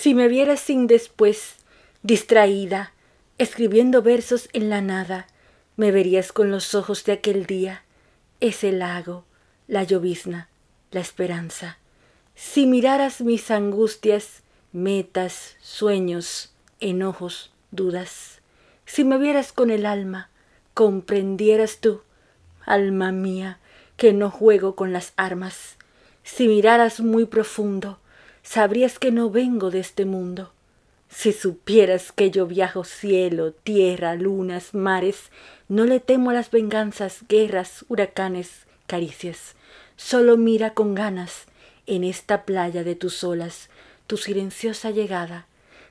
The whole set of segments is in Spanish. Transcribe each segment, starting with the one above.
Si me vieras sin después, distraída, escribiendo versos en la nada, me verías con los ojos de aquel día, ese lago, la llovizna, la esperanza. Si miraras mis angustias, metas, sueños, enojos, dudas, si me vieras con el alma, comprendieras tú, alma mía, que no juego con las armas. Si miraras muy profundo, sabrías que no vengo de este mundo. Si supieras que yo viajo cielo, tierra, lunas, mares, no le temo a las venganzas, guerras, huracanes, caricias. Solo mira con ganas en esta playa de tus olas tu silenciosa llegada.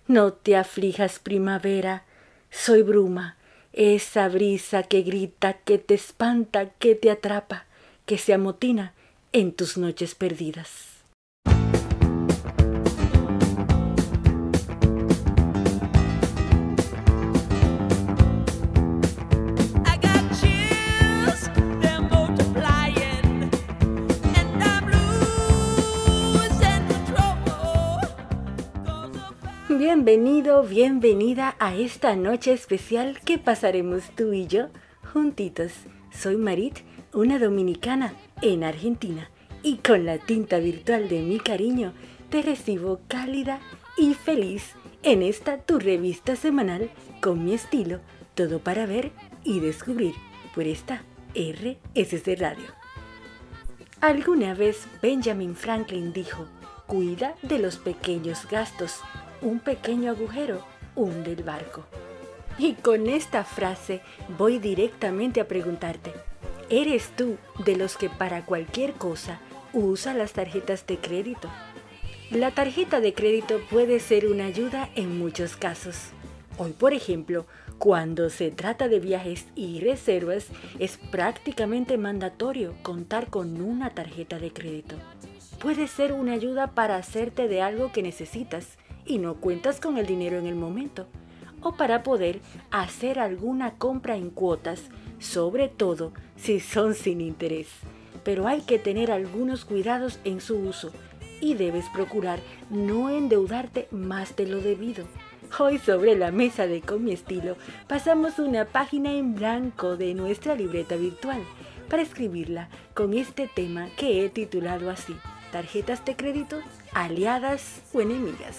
No te aflijas, primavera, soy bruma, esa brisa que grita, que te espanta, que te atrapa, que se amotina en tus noches perdidas. Bienvenido, bienvenida a esta noche especial que pasaremos tú y yo juntitos. Soy Marit, una dominicana en Argentina, y con la tinta virtual de mi cariño te recibo cálida y feliz en esta tu revista semanal con mi estilo, todo para ver y descubrir por esta RSC Radio. Alguna vez Benjamin Franklin dijo, cuida de los pequeños gastos un pequeño agujero hunde el barco. Y con esta frase voy directamente a preguntarte, ¿eres tú de los que para cualquier cosa usa las tarjetas de crédito? La tarjeta de crédito puede ser una ayuda en muchos casos. Hoy, por ejemplo, cuando se trata de viajes y reservas, es prácticamente mandatorio contar con una tarjeta de crédito. Puede ser una ayuda para hacerte de algo que necesitas y no cuentas con el dinero en el momento, o para poder hacer alguna compra en cuotas, sobre todo si son sin interés. Pero hay que tener algunos cuidados en su uso y debes procurar no endeudarte más de lo debido. Hoy sobre la mesa de Con mi estilo pasamos una página en blanco de nuestra libreta virtual para escribirla con este tema que he titulado así, tarjetas de crédito, aliadas o enemigas.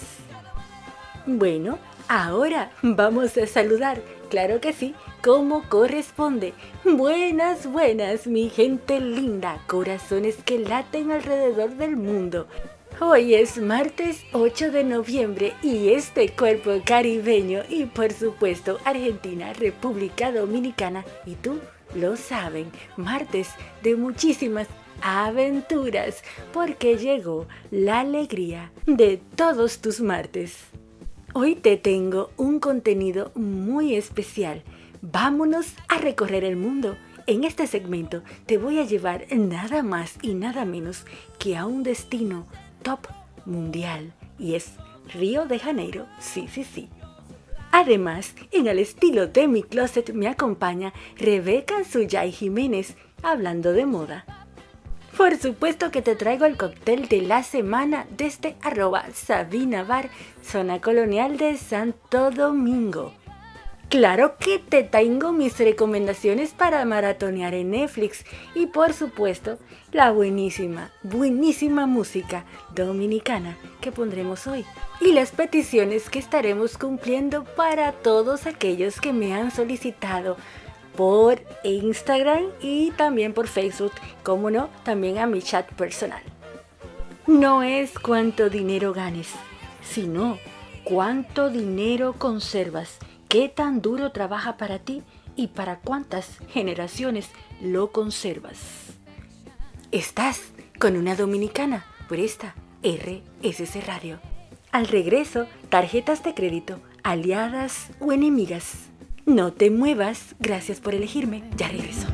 Bueno, ahora vamos a saludar, claro que sí, como corresponde. Buenas, buenas, mi gente linda, corazones que laten alrededor del mundo. Hoy es martes 8 de noviembre y este cuerpo caribeño y por supuesto Argentina, República Dominicana y tú lo saben, martes de muchísimas aventuras porque llegó la alegría de todos tus martes. Hoy te tengo un contenido muy especial. Vámonos a recorrer el mundo. En este segmento te voy a llevar nada más y nada menos que a un destino top mundial y es Río de Janeiro. Sí, sí, sí. Además, en el estilo de mi closet me acompaña Rebeca Suyay Jiménez hablando de moda. Por supuesto que te traigo el cóctel de la semana desde arroba Sabina Bar, zona colonial de Santo Domingo. Claro que te tengo mis recomendaciones para maratonear en Netflix y por supuesto la buenísima, buenísima música dominicana que pondremos hoy y las peticiones que estaremos cumpliendo para todos aquellos que me han solicitado por Instagram y también por Facebook, como no, también a mi chat personal. No es cuánto dinero ganes, sino cuánto dinero conservas, qué tan duro trabaja para ti y para cuántas generaciones lo conservas. Estás con una dominicana por esta RSC Radio. Al regreso, tarjetas de crédito, aliadas o enemigas. No te muevas, gracias por elegirme, ya regreso.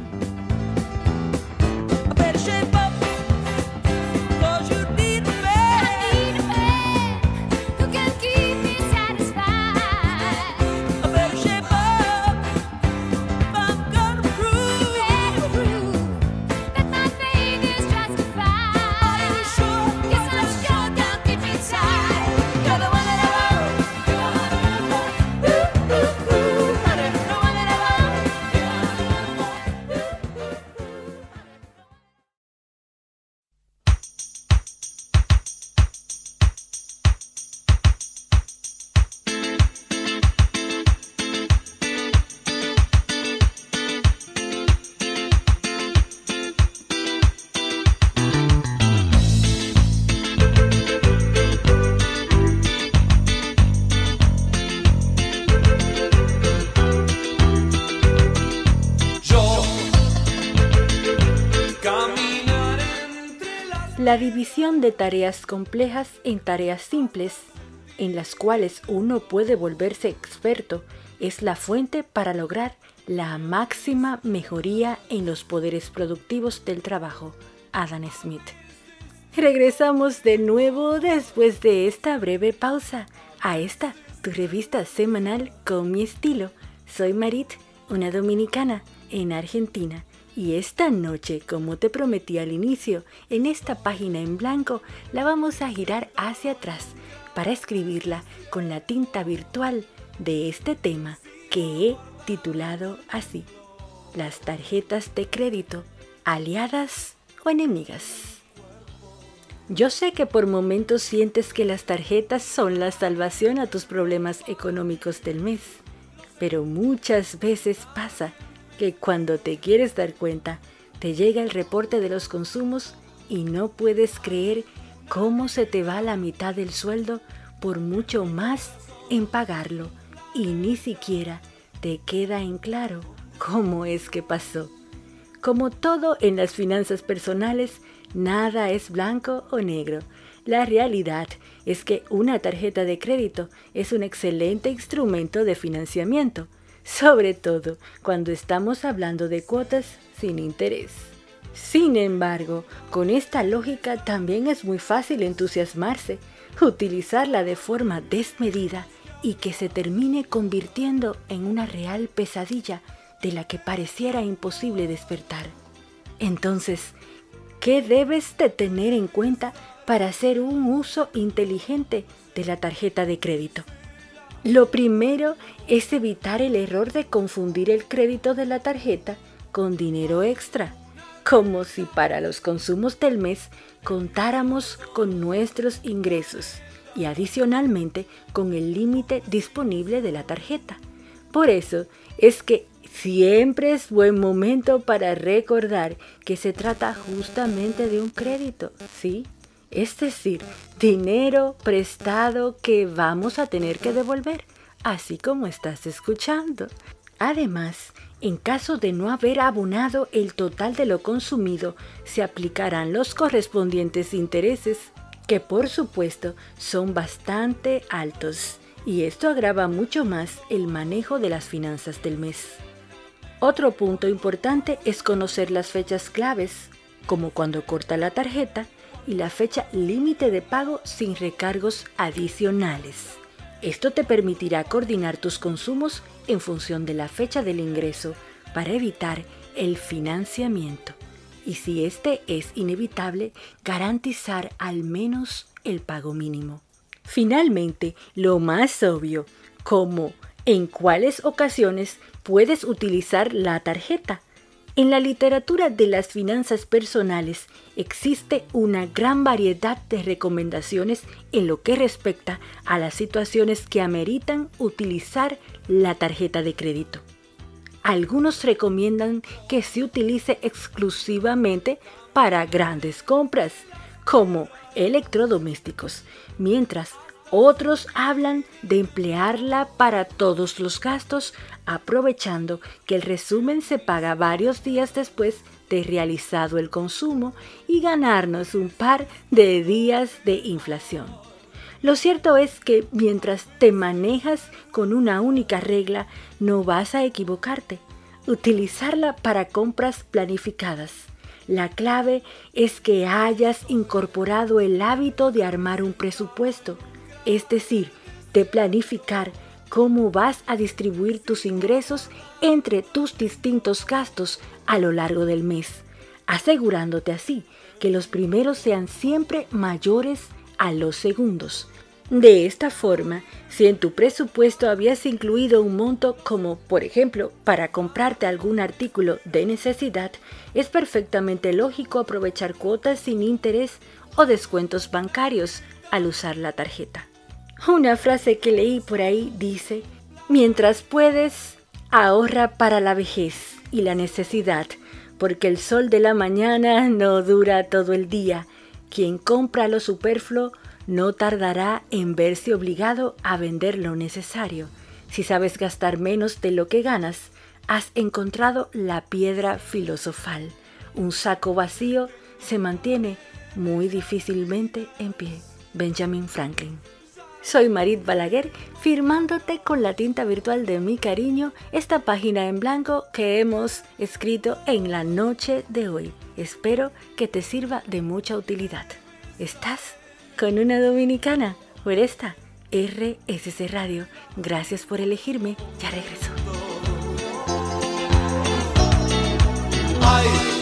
La división de tareas complejas en tareas simples, en las cuales uno puede volverse experto, es la fuente para lograr la máxima mejoría en los poderes productivos del trabajo. Adam Smith. Regresamos de nuevo después de esta breve pausa a esta, tu revista semanal con mi estilo. Soy Marit, una dominicana en Argentina. Y esta noche, como te prometí al inicio, en esta página en blanco la vamos a girar hacia atrás para escribirla con la tinta virtual de este tema que he titulado así, las tarjetas de crédito, aliadas o enemigas. Yo sé que por momentos sientes que las tarjetas son la salvación a tus problemas económicos del mes, pero muchas veces pasa que cuando te quieres dar cuenta, te llega el reporte de los consumos y no puedes creer cómo se te va la mitad del sueldo por mucho más en pagarlo y ni siquiera te queda en claro cómo es que pasó. Como todo en las finanzas personales, nada es blanco o negro. La realidad es que una tarjeta de crédito es un excelente instrumento de financiamiento, sobre todo cuando estamos hablando de cuotas sin interés. Sin embargo, con esta lógica también es muy fácil entusiasmarse, utilizarla de forma desmedida y que se termine convirtiendo en una real pesadilla de la que pareciera imposible despertar. Entonces, ¿qué debes de tener en cuenta para hacer un uso inteligente de la tarjeta de crédito? Lo primero es evitar el error de confundir el crédito de la tarjeta con dinero extra, como si para los consumos del mes contáramos con nuestros ingresos y adicionalmente con el límite disponible de la tarjeta. Por eso es que siempre es buen momento para recordar que se trata justamente de un crédito, ¿sí? Es decir, dinero prestado que vamos a tener que devolver, así como estás escuchando. Además, en caso de no haber abonado el total de lo consumido, se aplicarán los correspondientes intereses que por supuesto son bastante altos y esto agrava mucho más el manejo de las finanzas del mes. Otro punto importante es conocer las fechas claves, como cuando corta la tarjeta y la fecha límite de pago sin recargos adicionales. Esto te permitirá coordinar tus consumos en función de la fecha del ingreso para evitar el financiamiento y si este es inevitable, garantizar al menos el pago mínimo. Finalmente, lo más obvio, como en cuáles ocasiones puedes utilizar la tarjeta. En la literatura de las finanzas personales existe una gran variedad de recomendaciones en lo que respecta a las situaciones que ameritan utilizar la tarjeta de crédito. Algunos recomiendan que se utilice exclusivamente para grandes compras, como electrodomésticos, mientras otros hablan de emplearla para todos los gastos, aprovechando que el resumen se paga varios días después de realizado el consumo y ganarnos un par de días de inflación. Lo cierto es que mientras te manejas con una única regla, no vas a equivocarte. Utilizarla para compras planificadas. La clave es que hayas incorporado el hábito de armar un presupuesto, es decir, de planificar cómo vas a distribuir tus ingresos entre tus distintos gastos a lo largo del mes, asegurándote así que los primeros sean siempre mayores a los segundos de esta forma, si en tu presupuesto habías incluido un monto como, por ejemplo, para comprarte algún artículo de necesidad, es perfectamente lógico aprovechar cuotas sin interés o descuentos bancarios al usar la tarjeta. Una frase que leí por ahí dice, mientras puedes, ahorra para la vejez y la necesidad, porque el sol de la mañana no dura todo el día. Quien compra lo superfluo no tardará en verse obligado a vender lo necesario. Si sabes gastar menos de lo que ganas, has encontrado la piedra filosofal. Un saco vacío se mantiene muy difícilmente en pie. Benjamin Franklin. Soy Marit Balaguer, firmándote con la tinta virtual de mi cariño esta página en blanco que hemos escrito en la noche de hoy. Espero que te sirva de mucha utilidad. ¿Estás con una dominicana? Por esta RSC Radio. Gracias por elegirme. Ya regreso. Hay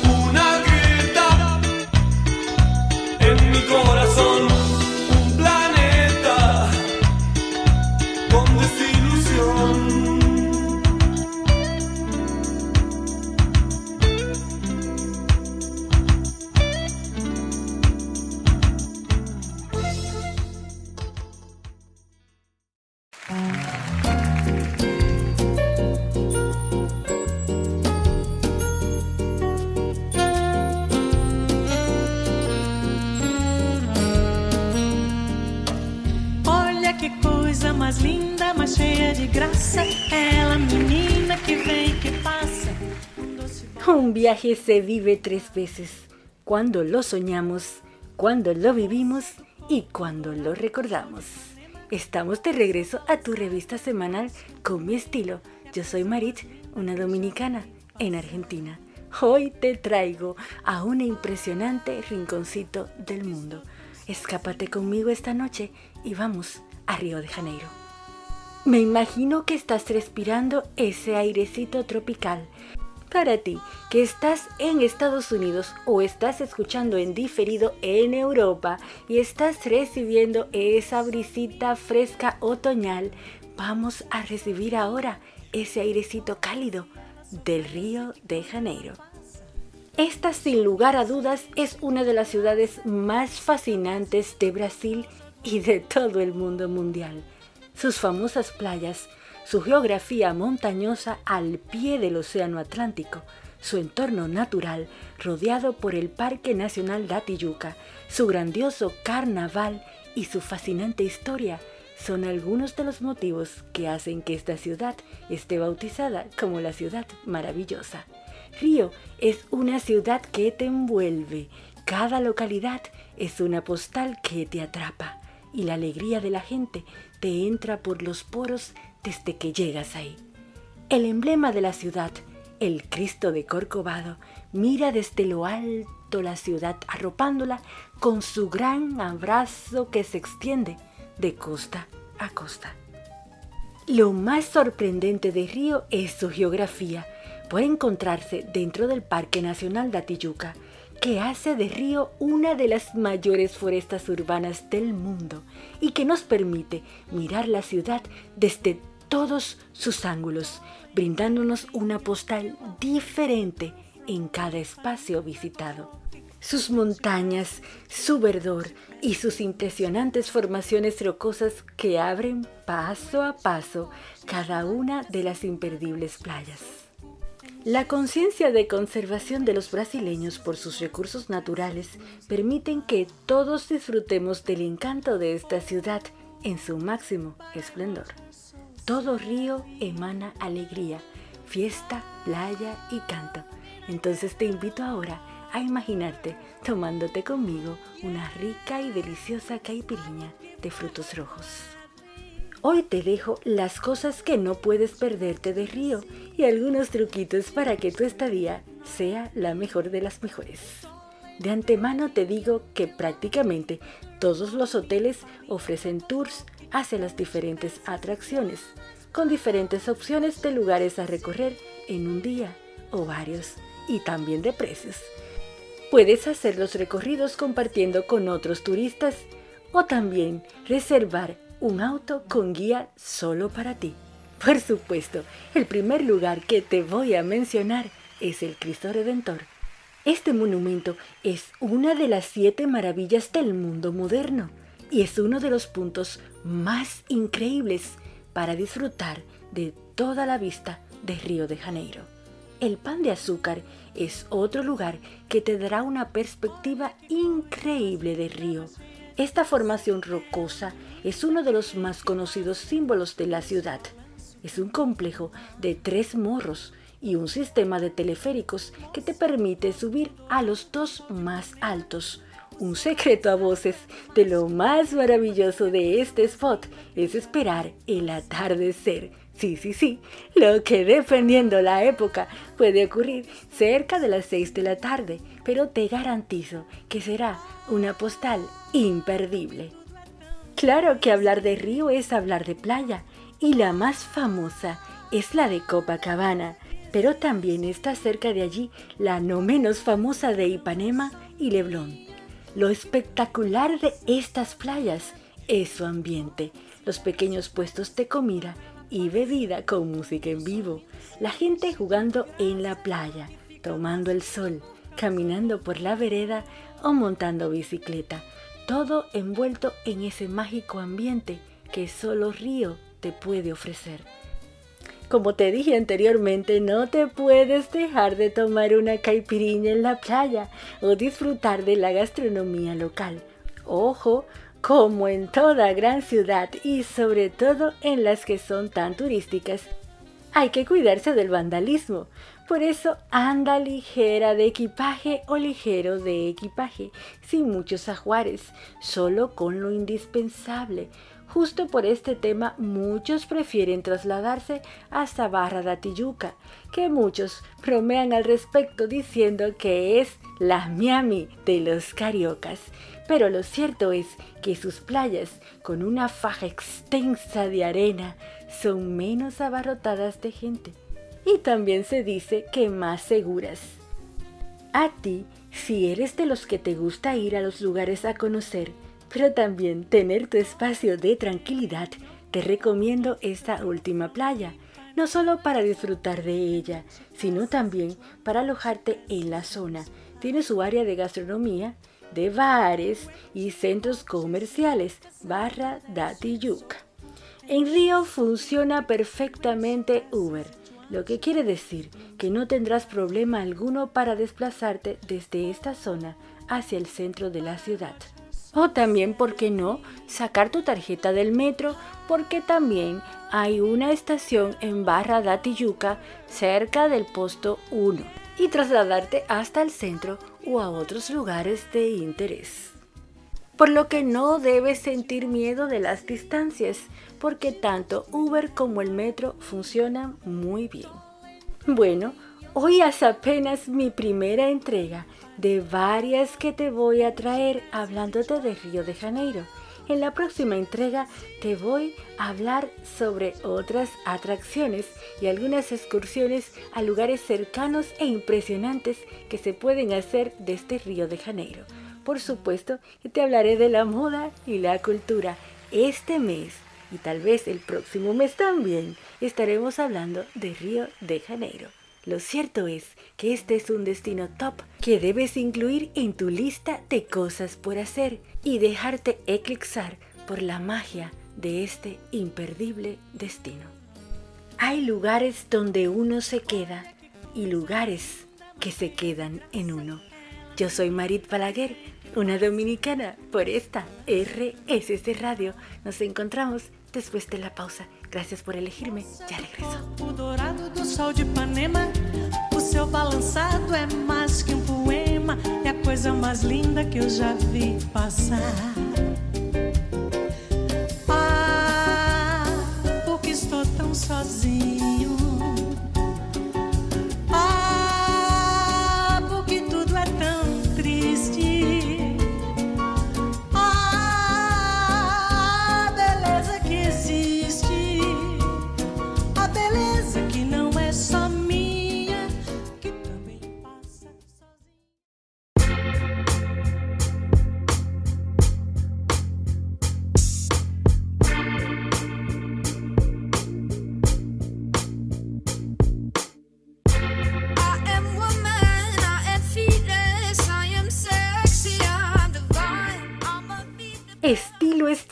viaje se vive tres veces, cuando lo soñamos, cuando lo vivimos y cuando lo recordamos. Estamos de regreso a tu revista semanal con mi estilo. Yo soy Marit, una dominicana en Argentina. Hoy te traigo a un impresionante rinconcito del mundo. Escápate conmigo esta noche y vamos a Río de Janeiro. Me imagino que estás respirando ese airecito tropical. Para ti, que estás en Estados Unidos o estás escuchando en diferido en Europa y estás recibiendo esa brisita fresca otoñal, vamos a recibir ahora ese airecito cálido del Río de Janeiro. Esta sin lugar a dudas es una de las ciudades más fascinantes de Brasil y de todo el mundo mundial. Sus famosas playas, su geografía montañosa al pie del Océano Atlántico, su entorno natural rodeado por el Parque Nacional da Tijuca, su grandioso carnaval y su fascinante historia son algunos de los motivos que hacen que esta ciudad esté bautizada como la ciudad maravillosa. Río es una ciudad que te envuelve. Cada localidad es una postal que te atrapa y la alegría de la gente te entra por los poros desde que llegas ahí. El emblema de la ciudad, el Cristo de Corcovado, mira desde lo alto la ciudad arropándola con su gran abrazo que se extiende de costa a costa. Lo más sorprendente de Río es su geografía. Puede encontrarse dentro del Parque Nacional de Atijuca, que hace de Río una de las mayores forestas urbanas del mundo y que nos permite mirar la ciudad desde todos sus ángulos, brindándonos una postal diferente en cada espacio visitado. Sus montañas, su verdor y sus impresionantes formaciones rocosas que abren paso a paso cada una de las imperdibles playas. La conciencia de conservación de los brasileños por sus recursos naturales permiten que todos disfrutemos del encanto de esta ciudad en su máximo esplendor. Todo río emana alegría, fiesta, playa y canto. Entonces te invito ahora a imaginarte tomándote conmigo una rica y deliciosa caipiriña de frutos rojos. Hoy te dejo las cosas que no puedes perderte de Río y algunos truquitos para que tu estadía sea la mejor de las mejores. De antemano te digo que prácticamente todos los hoteles ofrecen tours hacia las diferentes atracciones, con diferentes opciones de lugares a recorrer en un día o varios, y también de precios. Puedes hacer los recorridos compartiendo con otros turistas o también reservar un auto con guía solo para ti. Por supuesto, el primer lugar que te voy a mencionar es el Cristo Redentor. Este monumento es una de las siete maravillas del mundo moderno y es uno de los puntos más increíbles para disfrutar de toda la vista de Río de Janeiro. El pan de azúcar es otro lugar que te dará una perspectiva increíble de Río. Esta formación rocosa es uno de los más conocidos símbolos de la ciudad. Es un complejo de tres morros y un sistema de teleféricos que te permite subir a los dos más altos, un secreto a voces de lo más maravilloso de este spot es esperar el atardecer. Sí, sí, sí, lo que dependiendo la época puede ocurrir cerca de las 6 de la tarde, pero te garantizo que será una postal imperdible. Claro que hablar de río es hablar de playa, y la más famosa es la de Copacabana, pero también está cerca de allí la no menos famosa de Ipanema y Leblon. Lo espectacular de estas playas es su ambiente, los pequeños puestos de comida y bebida con música en vivo, la gente jugando en la playa, tomando el sol, caminando por la vereda o montando bicicleta, todo envuelto en ese mágico ambiente que solo Río te puede ofrecer. Como te dije anteriormente, no te puedes dejar de tomar una caipiriña en la playa o disfrutar de la gastronomía local. Ojo, como en toda gran ciudad y sobre todo en las que son tan turísticas, hay que cuidarse del vandalismo. Por eso anda ligera de equipaje o ligero de equipaje, sin muchos ajuares, solo con lo indispensable Justo por este tema muchos prefieren trasladarse hasta Barra da Tijuca, que muchos bromean al respecto diciendo que es la Miami de los cariocas. Pero lo cierto es que sus playas, con una faja extensa de arena, son menos abarrotadas de gente. Y también se dice que más seguras. A ti, si eres de los que te gusta ir a los lugares a conocer, pero también tener tu espacio de tranquilidad, te recomiendo esta última playa, no solo para disfrutar de ella, sino también para alojarte en la zona. Tiene su área de gastronomía, de bares y centros comerciales, barra da Tijuca. En Río funciona perfectamente Uber, lo que quiere decir que no tendrás problema alguno para desplazarte desde esta zona hacia el centro de la ciudad. O también, ¿por qué no?, sacar tu tarjeta del metro, porque también hay una estación en Barra da Tijuca cerca del posto 1 y trasladarte hasta el centro o a otros lugares de interés. Por lo que no debes sentir miedo de las distancias, porque tanto Uber como el metro funcionan muy bien. Bueno, hoy es apenas mi primera entrega de varias que te voy a traer hablándote de Río de Janeiro. En la próxima entrega te voy a hablar sobre otras atracciones y algunas excursiones a lugares cercanos e impresionantes que se pueden hacer desde Río de Janeiro. Por supuesto que te hablaré de la moda y la cultura. Este mes y tal vez el próximo mes también estaremos hablando de Río de Janeiro. Lo cierto es que este es un destino top que debes incluir en tu lista de cosas por hacer y dejarte eclipsar por la magia de este imperdible destino. Hay lugares donde uno se queda y lugares que se quedan en uno. Yo soy Marit Palaguer, una dominicana por esta RSS Radio. Nos encontramos después de la pausa. Gracias por elegirme. Ya regreso. Seu balançado é mais que um poema, é a coisa mais linda que eu já vi passar. Ah, porque estou tão sozinho.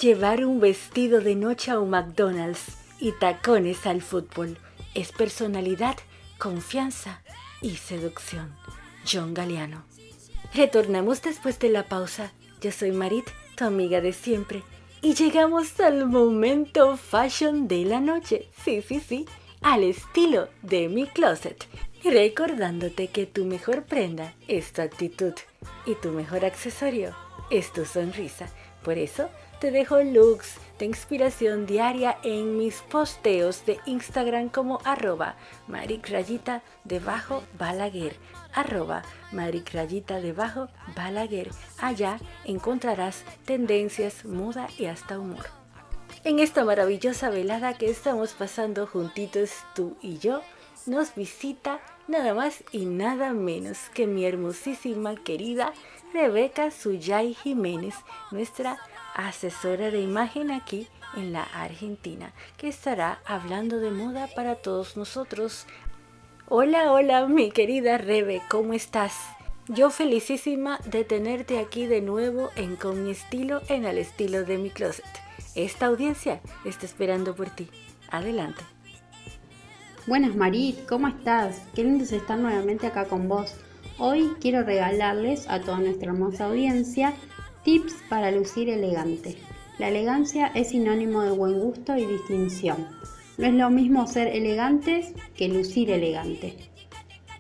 Llevar un vestido de noche a un McDonald's y tacones al fútbol. Es personalidad, confianza y seducción. John Galeano. Retornamos después de la pausa. Yo soy Marit, tu amiga de siempre. Y llegamos al momento fashion de la noche. Sí, sí, sí. Al estilo de mi closet. Recordándote que tu mejor prenda es tu actitud y tu mejor accesorio es tu sonrisa. Por eso te dejo looks de inspiración diaria en mis posteos de Instagram como arroba maricrayita debajo balaguer arroba maricrayita debajo balaguer. Allá encontrarás tendencias, moda y hasta humor. En esta maravillosa velada que estamos pasando juntitos tú y yo, nos visita nada más y nada menos que mi hermosísima querida Rebeca Suyay Jiménez, nuestra asesora de imagen aquí en la Argentina, que estará hablando de moda para todos nosotros. Hola, hola, mi querida Rebe, ¿cómo estás? Yo felicísima de tenerte aquí de nuevo en Con mi estilo en el estilo de mi closet. Esta audiencia está esperando por ti. Adelante. Buenas Marit, ¿cómo estás? Qué lindo es estar nuevamente acá con vos. Hoy quiero regalarles a toda nuestra hermosa audiencia tips para lucir elegante. La elegancia es sinónimo de buen gusto y distinción. No es lo mismo ser elegantes que lucir elegante.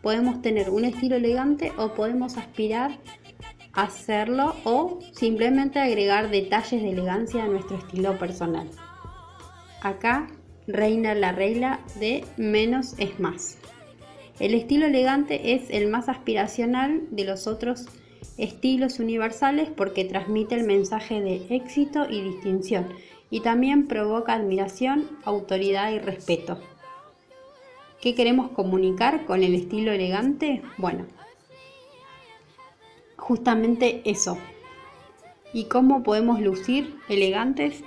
Podemos tener un estilo elegante o podemos aspirar a hacerlo o simplemente agregar detalles de elegancia a nuestro estilo personal. Acá reina la regla de menos es más. El estilo elegante es el más aspiracional de los otros estilos universales porque transmite el mensaje de éxito y distinción y también provoca admiración, autoridad y respeto. ¿Qué queremos comunicar con el estilo elegante? Bueno, justamente eso. ¿Y cómo podemos lucir elegantes?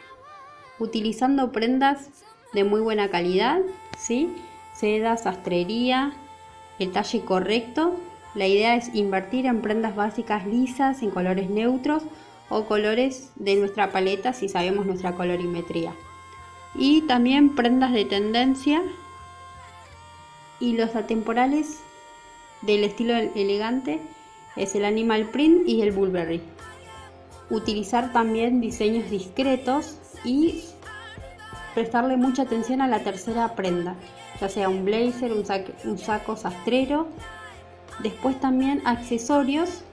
Utilizando prendas de muy buena calidad, ¿sí? Seda, sastrería, el talle correcto. La idea es invertir en prendas básicas lisas, en colores neutros o colores de nuestra paleta si sabemos nuestra colorimetría. Y también prendas de tendencia y los atemporales del estilo elegante es el animal print y el bulberry. Utilizar también diseños discretos y prestarle mucha atención a la tercera prenda, ya sea un blazer, un, un saco sastrero. Después también accesorios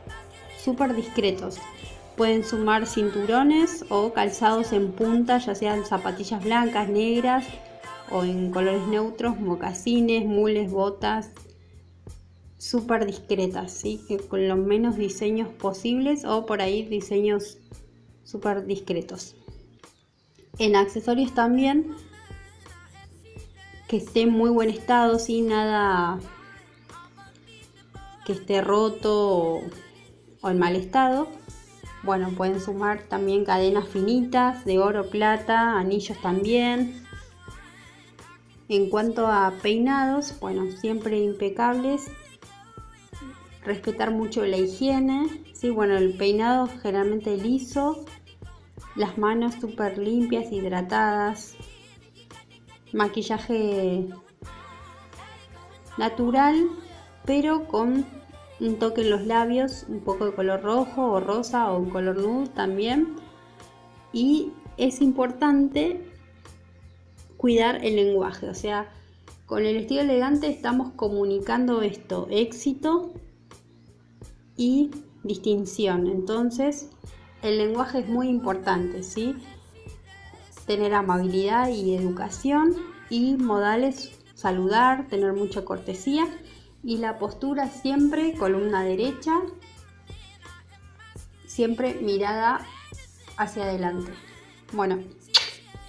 súper discretos. Pueden sumar cinturones o calzados en punta, ya sean zapatillas blancas, negras o en colores neutros, mocasines, mules, botas, súper discretas, ¿sí? con los menos diseños posibles o por ahí diseños súper discretos. En accesorios también que esté en muy buen estado, sin nada esté roto o, o en mal estado. Bueno, pueden sumar también cadenas finitas de oro, plata, anillos también. En cuanto a peinados, bueno, siempre impecables. Respetar mucho la higiene. Sí, bueno, el peinado generalmente liso, las manos súper limpias, hidratadas, maquillaje natural, pero con un toque en los labios, un poco de color rojo o rosa o un color nude también. Y es importante cuidar el lenguaje, o sea, con el estilo elegante estamos comunicando esto, éxito y distinción. Entonces, el lenguaje es muy importante, ¿sí? Tener amabilidad y educación y modales, saludar, tener mucha cortesía y la postura siempre columna derecha, siempre mirada hacia adelante. Bueno,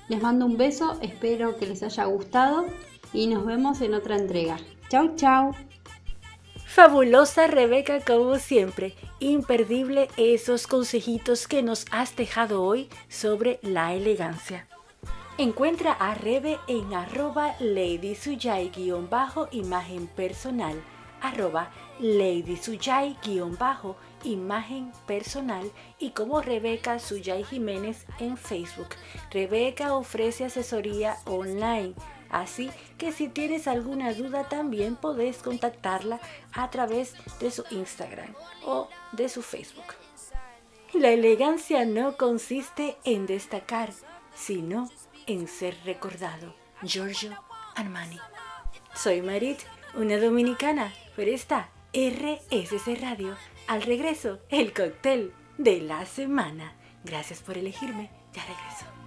les mando un beso, espero que les haya gustado y nos vemos en otra entrega. Chau, chau. Fabulosa Rebeca como siempre. Imperdible esos consejitos que nos has dejado hoy sobre la elegancia. Encuentra a Rebe en arroba ladysuyay-bajo imagen personal, arroba ladysuyay-bajo imagen personal y como Rebeca Suyay Jiménez en Facebook. Rebeca ofrece asesoría online Así que si tienes alguna duda también podés contactarla a través de su Instagram o de su Facebook. La elegancia no consiste en destacar, sino en ser recordado. Giorgio Armani. Soy Marit, una dominicana, pero esta RSC Radio. Al regreso, el cóctel de la semana. Gracias por elegirme. Ya regreso.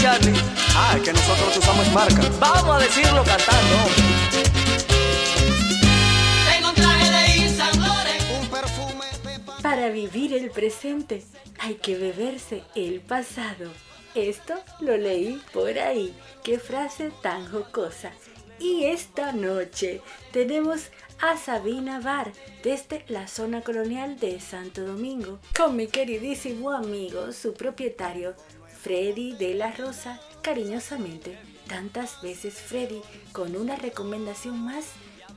Charlie. Ah, es que nosotros usamos marca. Vamos a decirlo cantando. hombre. Tengo un traje de Yves Saint Laurent. Un perfume de pa- Para vivir el presente hay que beberse el pasado. Esto lo leí por ahí. Qué frase tan jocosa. Y esta noche tenemos a Sabina Bar desde la zona colonial de Santo Domingo con mi queridísimo amigo, su propietario, Freddy de la Rosa, cariñosamente. Tantas veces Freddy con una recomendación más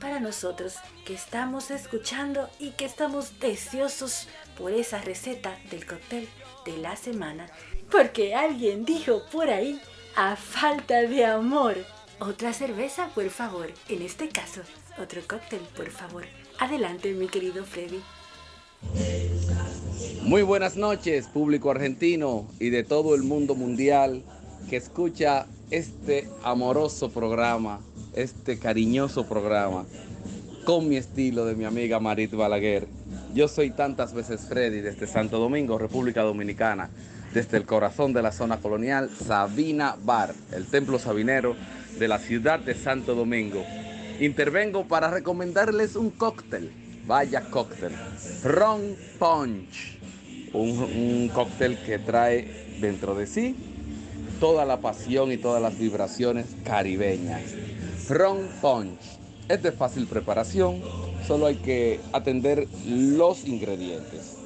para nosotros que estamos escuchando y que estamos deseosos por esa receta del cóctel de la semana. Porque alguien dijo por ahí, a falta de amor. Otra cerveza, por favor. En este caso, otro cóctel, por favor. Adelante, mi querido Freddy. Muy buenas noches, público argentino y de todo el mundo mundial que escucha este amoroso programa, este cariñoso programa, con mi estilo de mi amiga Marit Balaguer. Yo soy tantas veces Freddy desde Santo Domingo, República Dominicana, desde el corazón de la zona colonial, Sabina Bar, el templo sabinero de la ciudad de Santo Domingo. Intervengo para recomendarles un cóctel, vaya cóctel, Ron Punch, un, cóctel que trae dentro de sí toda la pasión y todas las vibraciones caribeñas. Ron Punch es de fácil preparación, solo hay que atender los ingredientes.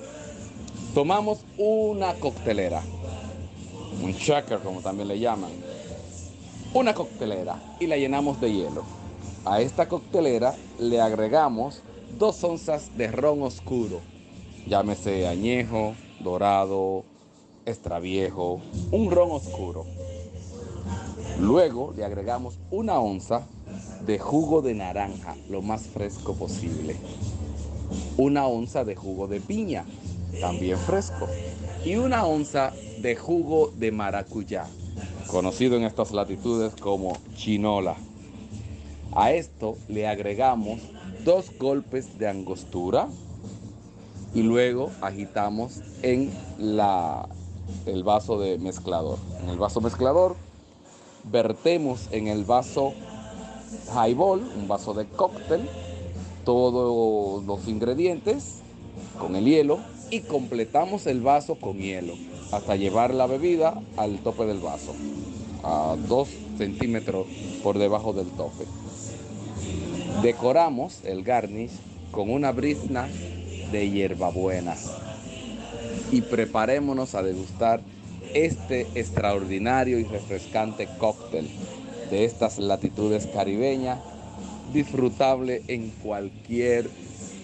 Tomamos una coctelera, un shaker como también le llaman, una coctelera y la llenamos de hielo. A esta coctelera le agregamos dos onzas de ron oscuro, llámese añejo, dorado, extraviejo, un ron oscuro. Luego le agregamos una onza de jugo de naranja, lo más fresco posible. Una onza de jugo de piña, también fresco. Y una onza de jugo de maracuyá, conocido en estas latitudes como chinola. A esto le agregamos dos golpes de angostura y luego agitamos en la, el vaso de mezclador. En el vaso mezclador vertemos en el vaso highball, un vaso de cóctel, todos los ingredientes con el hielo y completamos el vaso con hielo hasta llevar la bebida al tope del vaso, a 2 centímetros por debajo del tope. Decoramos el garnish con una brizna de hierbabuena y preparémonos a degustar este extraordinario y refrescante cóctel de estas latitudes caribeñas, disfrutable en cualquier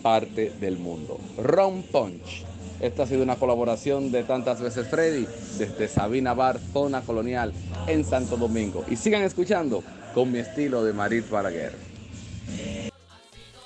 parte del mundo. Ron Punch. Esta ha sido una colaboración de tantas veces Freddy desde Sabina Bar, zona colonial en Santo Domingo. Y sigan escuchando con mi estilo de Marit Balaguer.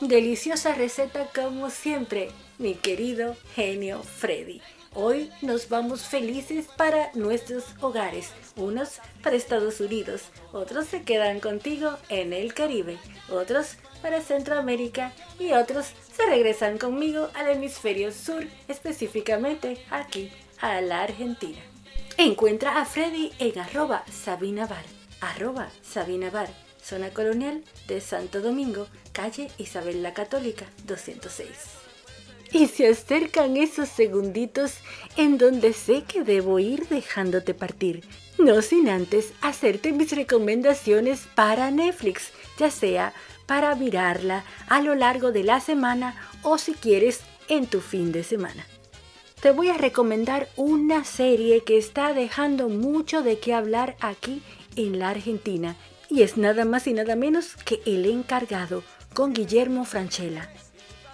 Deliciosa receta como siempre, mi querido genio Freddy. Hoy nos vamos felices para nuestros hogares, unos para Estados Unidos, otros se quedan contigo en el Caribe, otros para Centroamérica y otros se regresan conmigo al hemisferio sur, específicamente aquí a la Argentina. Encuentra a Freddy en arroba Sabinabar, arroba Sabinabar, zona colonial de Santo Domingo, calle Isabel la Católica 206. Y se acercan esos segunditos en donde sé que debo ir dejándote partir. No sin antes hacerte mis recomendaciones para Netflix, ya sea para mirarla a lo largo de la semana o si quieres en tu fin de semana. Te voy a recomendar una serie que está dejando mucho de qué hablar aquí en la Argentina y es nada más y nada menos que El encargado con Guillermo Franchella.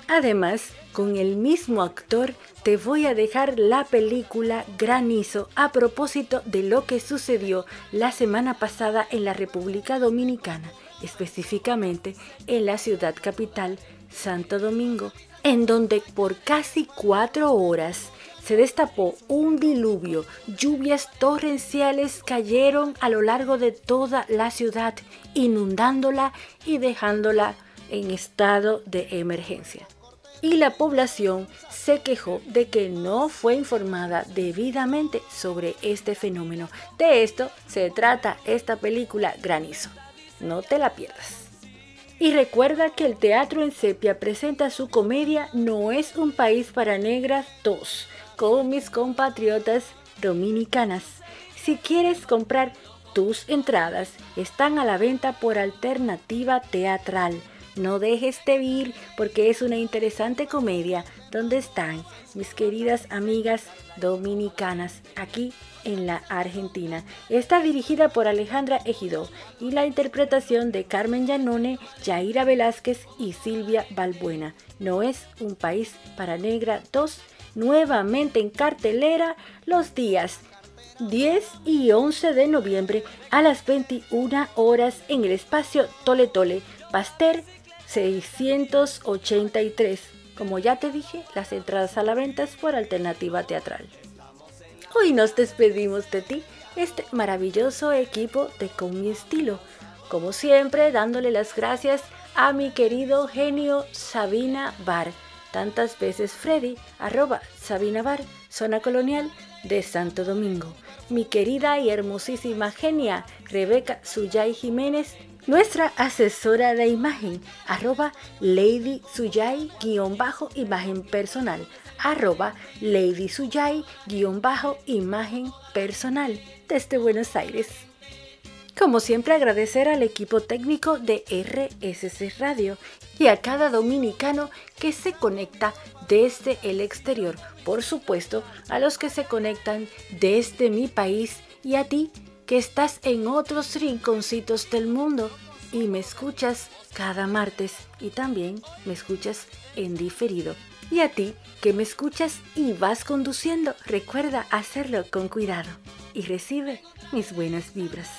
Además, con el mismo actor te voy a dejar la película Granizo a propósito de lo que sucedió la semana pasada en la República Dominicana, específicamente en la ciudad capital, Santo Domingo, en donde por casi cuatro horas se destapó un diluvio, lluvias torrenciales cayeron a lo largo de toda la ciudad, inundándola y dejándola en estado de emergencia y la población se quejó de que no fue informada debidamente sobre este fenómeno. De esto se trata esta película Granizo. No te la pierdas. Y recuerda que el Teatro en Sepia presenta su comedia No es un país para negras 2 con mis compatriotas dominicanas. Si quieres comprar tus entradas, están a la venta por alternativa teatral no dejes de ir porque es una interesante comedia donde están mis queridas amigas dominicanas aquí en la Argentina. Está dirigida por Alejandra Ejido y la interpretación de Carmen Llanone, Yaira Velázquez y Silvia Balbuena. No es un país para negra 2, nuevamente en cartelera los días 10 y 11 de noviembre a las 21 horas en el espacio Tole Tole, Pasteur 683. Como ya te dije, las entradas a la venta es por alternativa teatral. Hoy nos despedimos de ti, este maravilloso equipo de Con mi estilo. Como siempre, dándole las gracias a mi querido genio Sabina Bar. Tantas veces Freddy, arroba Sabina Bar, zona colonial de Santo Domingo. Mi querida y hermosísima genia Rebeca Suyay Jiménez nuestra asesora de imagen, arroba Lady Suyay, guion bajo, imagen personal, arroba Lady Suyay, guion bajo, imagen personal, desde Buenos Aires. Como siempre agradecer al equipo técnico de RSC Radio y a cada dominicano que se conecta desde el exterior. Por supuesto, a los que se conectan desde mi país y a ti que estás en otros rinconcitos del mundo y me escuchas cada martes y también me escuchas en diferido. Y a ti que me escuchas y vas conduciendo, recuerda hacerlo con cuidado y recibe mis buenas vibras.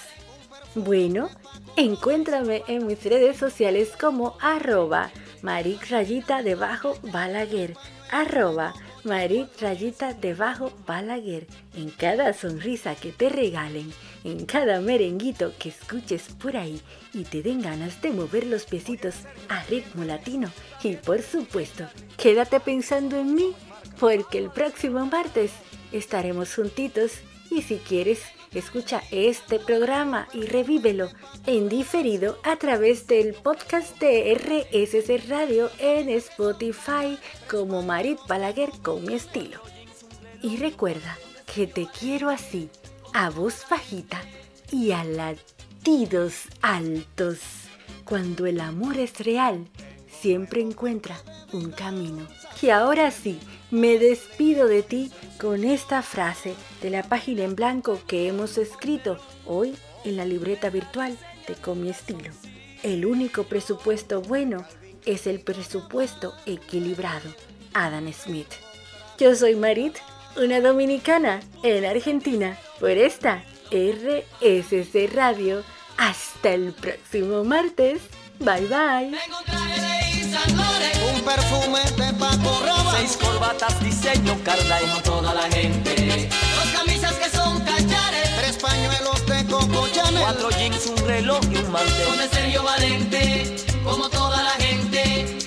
Bueno, encuéntrame en mis redes sociales como arroba maric rayita debajo balaguer, arroba maric rayita debajo balaguer. En cada sonrisa que te regalen, en cada merenguito que escuches por ahí y te den ganas de mover los piecitos a ritmo latino. Y por supuesto, quédate pensando en mí, porque el próximo martes estaremos juntitos y si quieres, escucha este programa y revívelo en diferido a través del podcast de RSC Radio en Spotify como Marit Balaguer con mi estilo. Y recuerda que te quiero así, a voz bajita y a latidos altos. Cuando el amor es real, siempre encuentra un camino. Y ahora sí, me despido de ti con esta frase de la página en blanco que hemos escrito hoy en la libreta virtual de Con mi estilo. El único presupuesto bueno es el presupuesto equilibrado. Adam Smith. Yo soy Marit, una dominicana en Argentina, por esta RSC Radio. Hasta el próximo martes. Bye bye. Un Un perfume de Paco Rabanne. Seis corbatas diseño Carday. como toda la gente. Dos camisas que son cachares, Tres pañuelos de Coco Chanel. Cuatro jeans, un reloj y un mantel. de Sergio Valente, como toda la gente.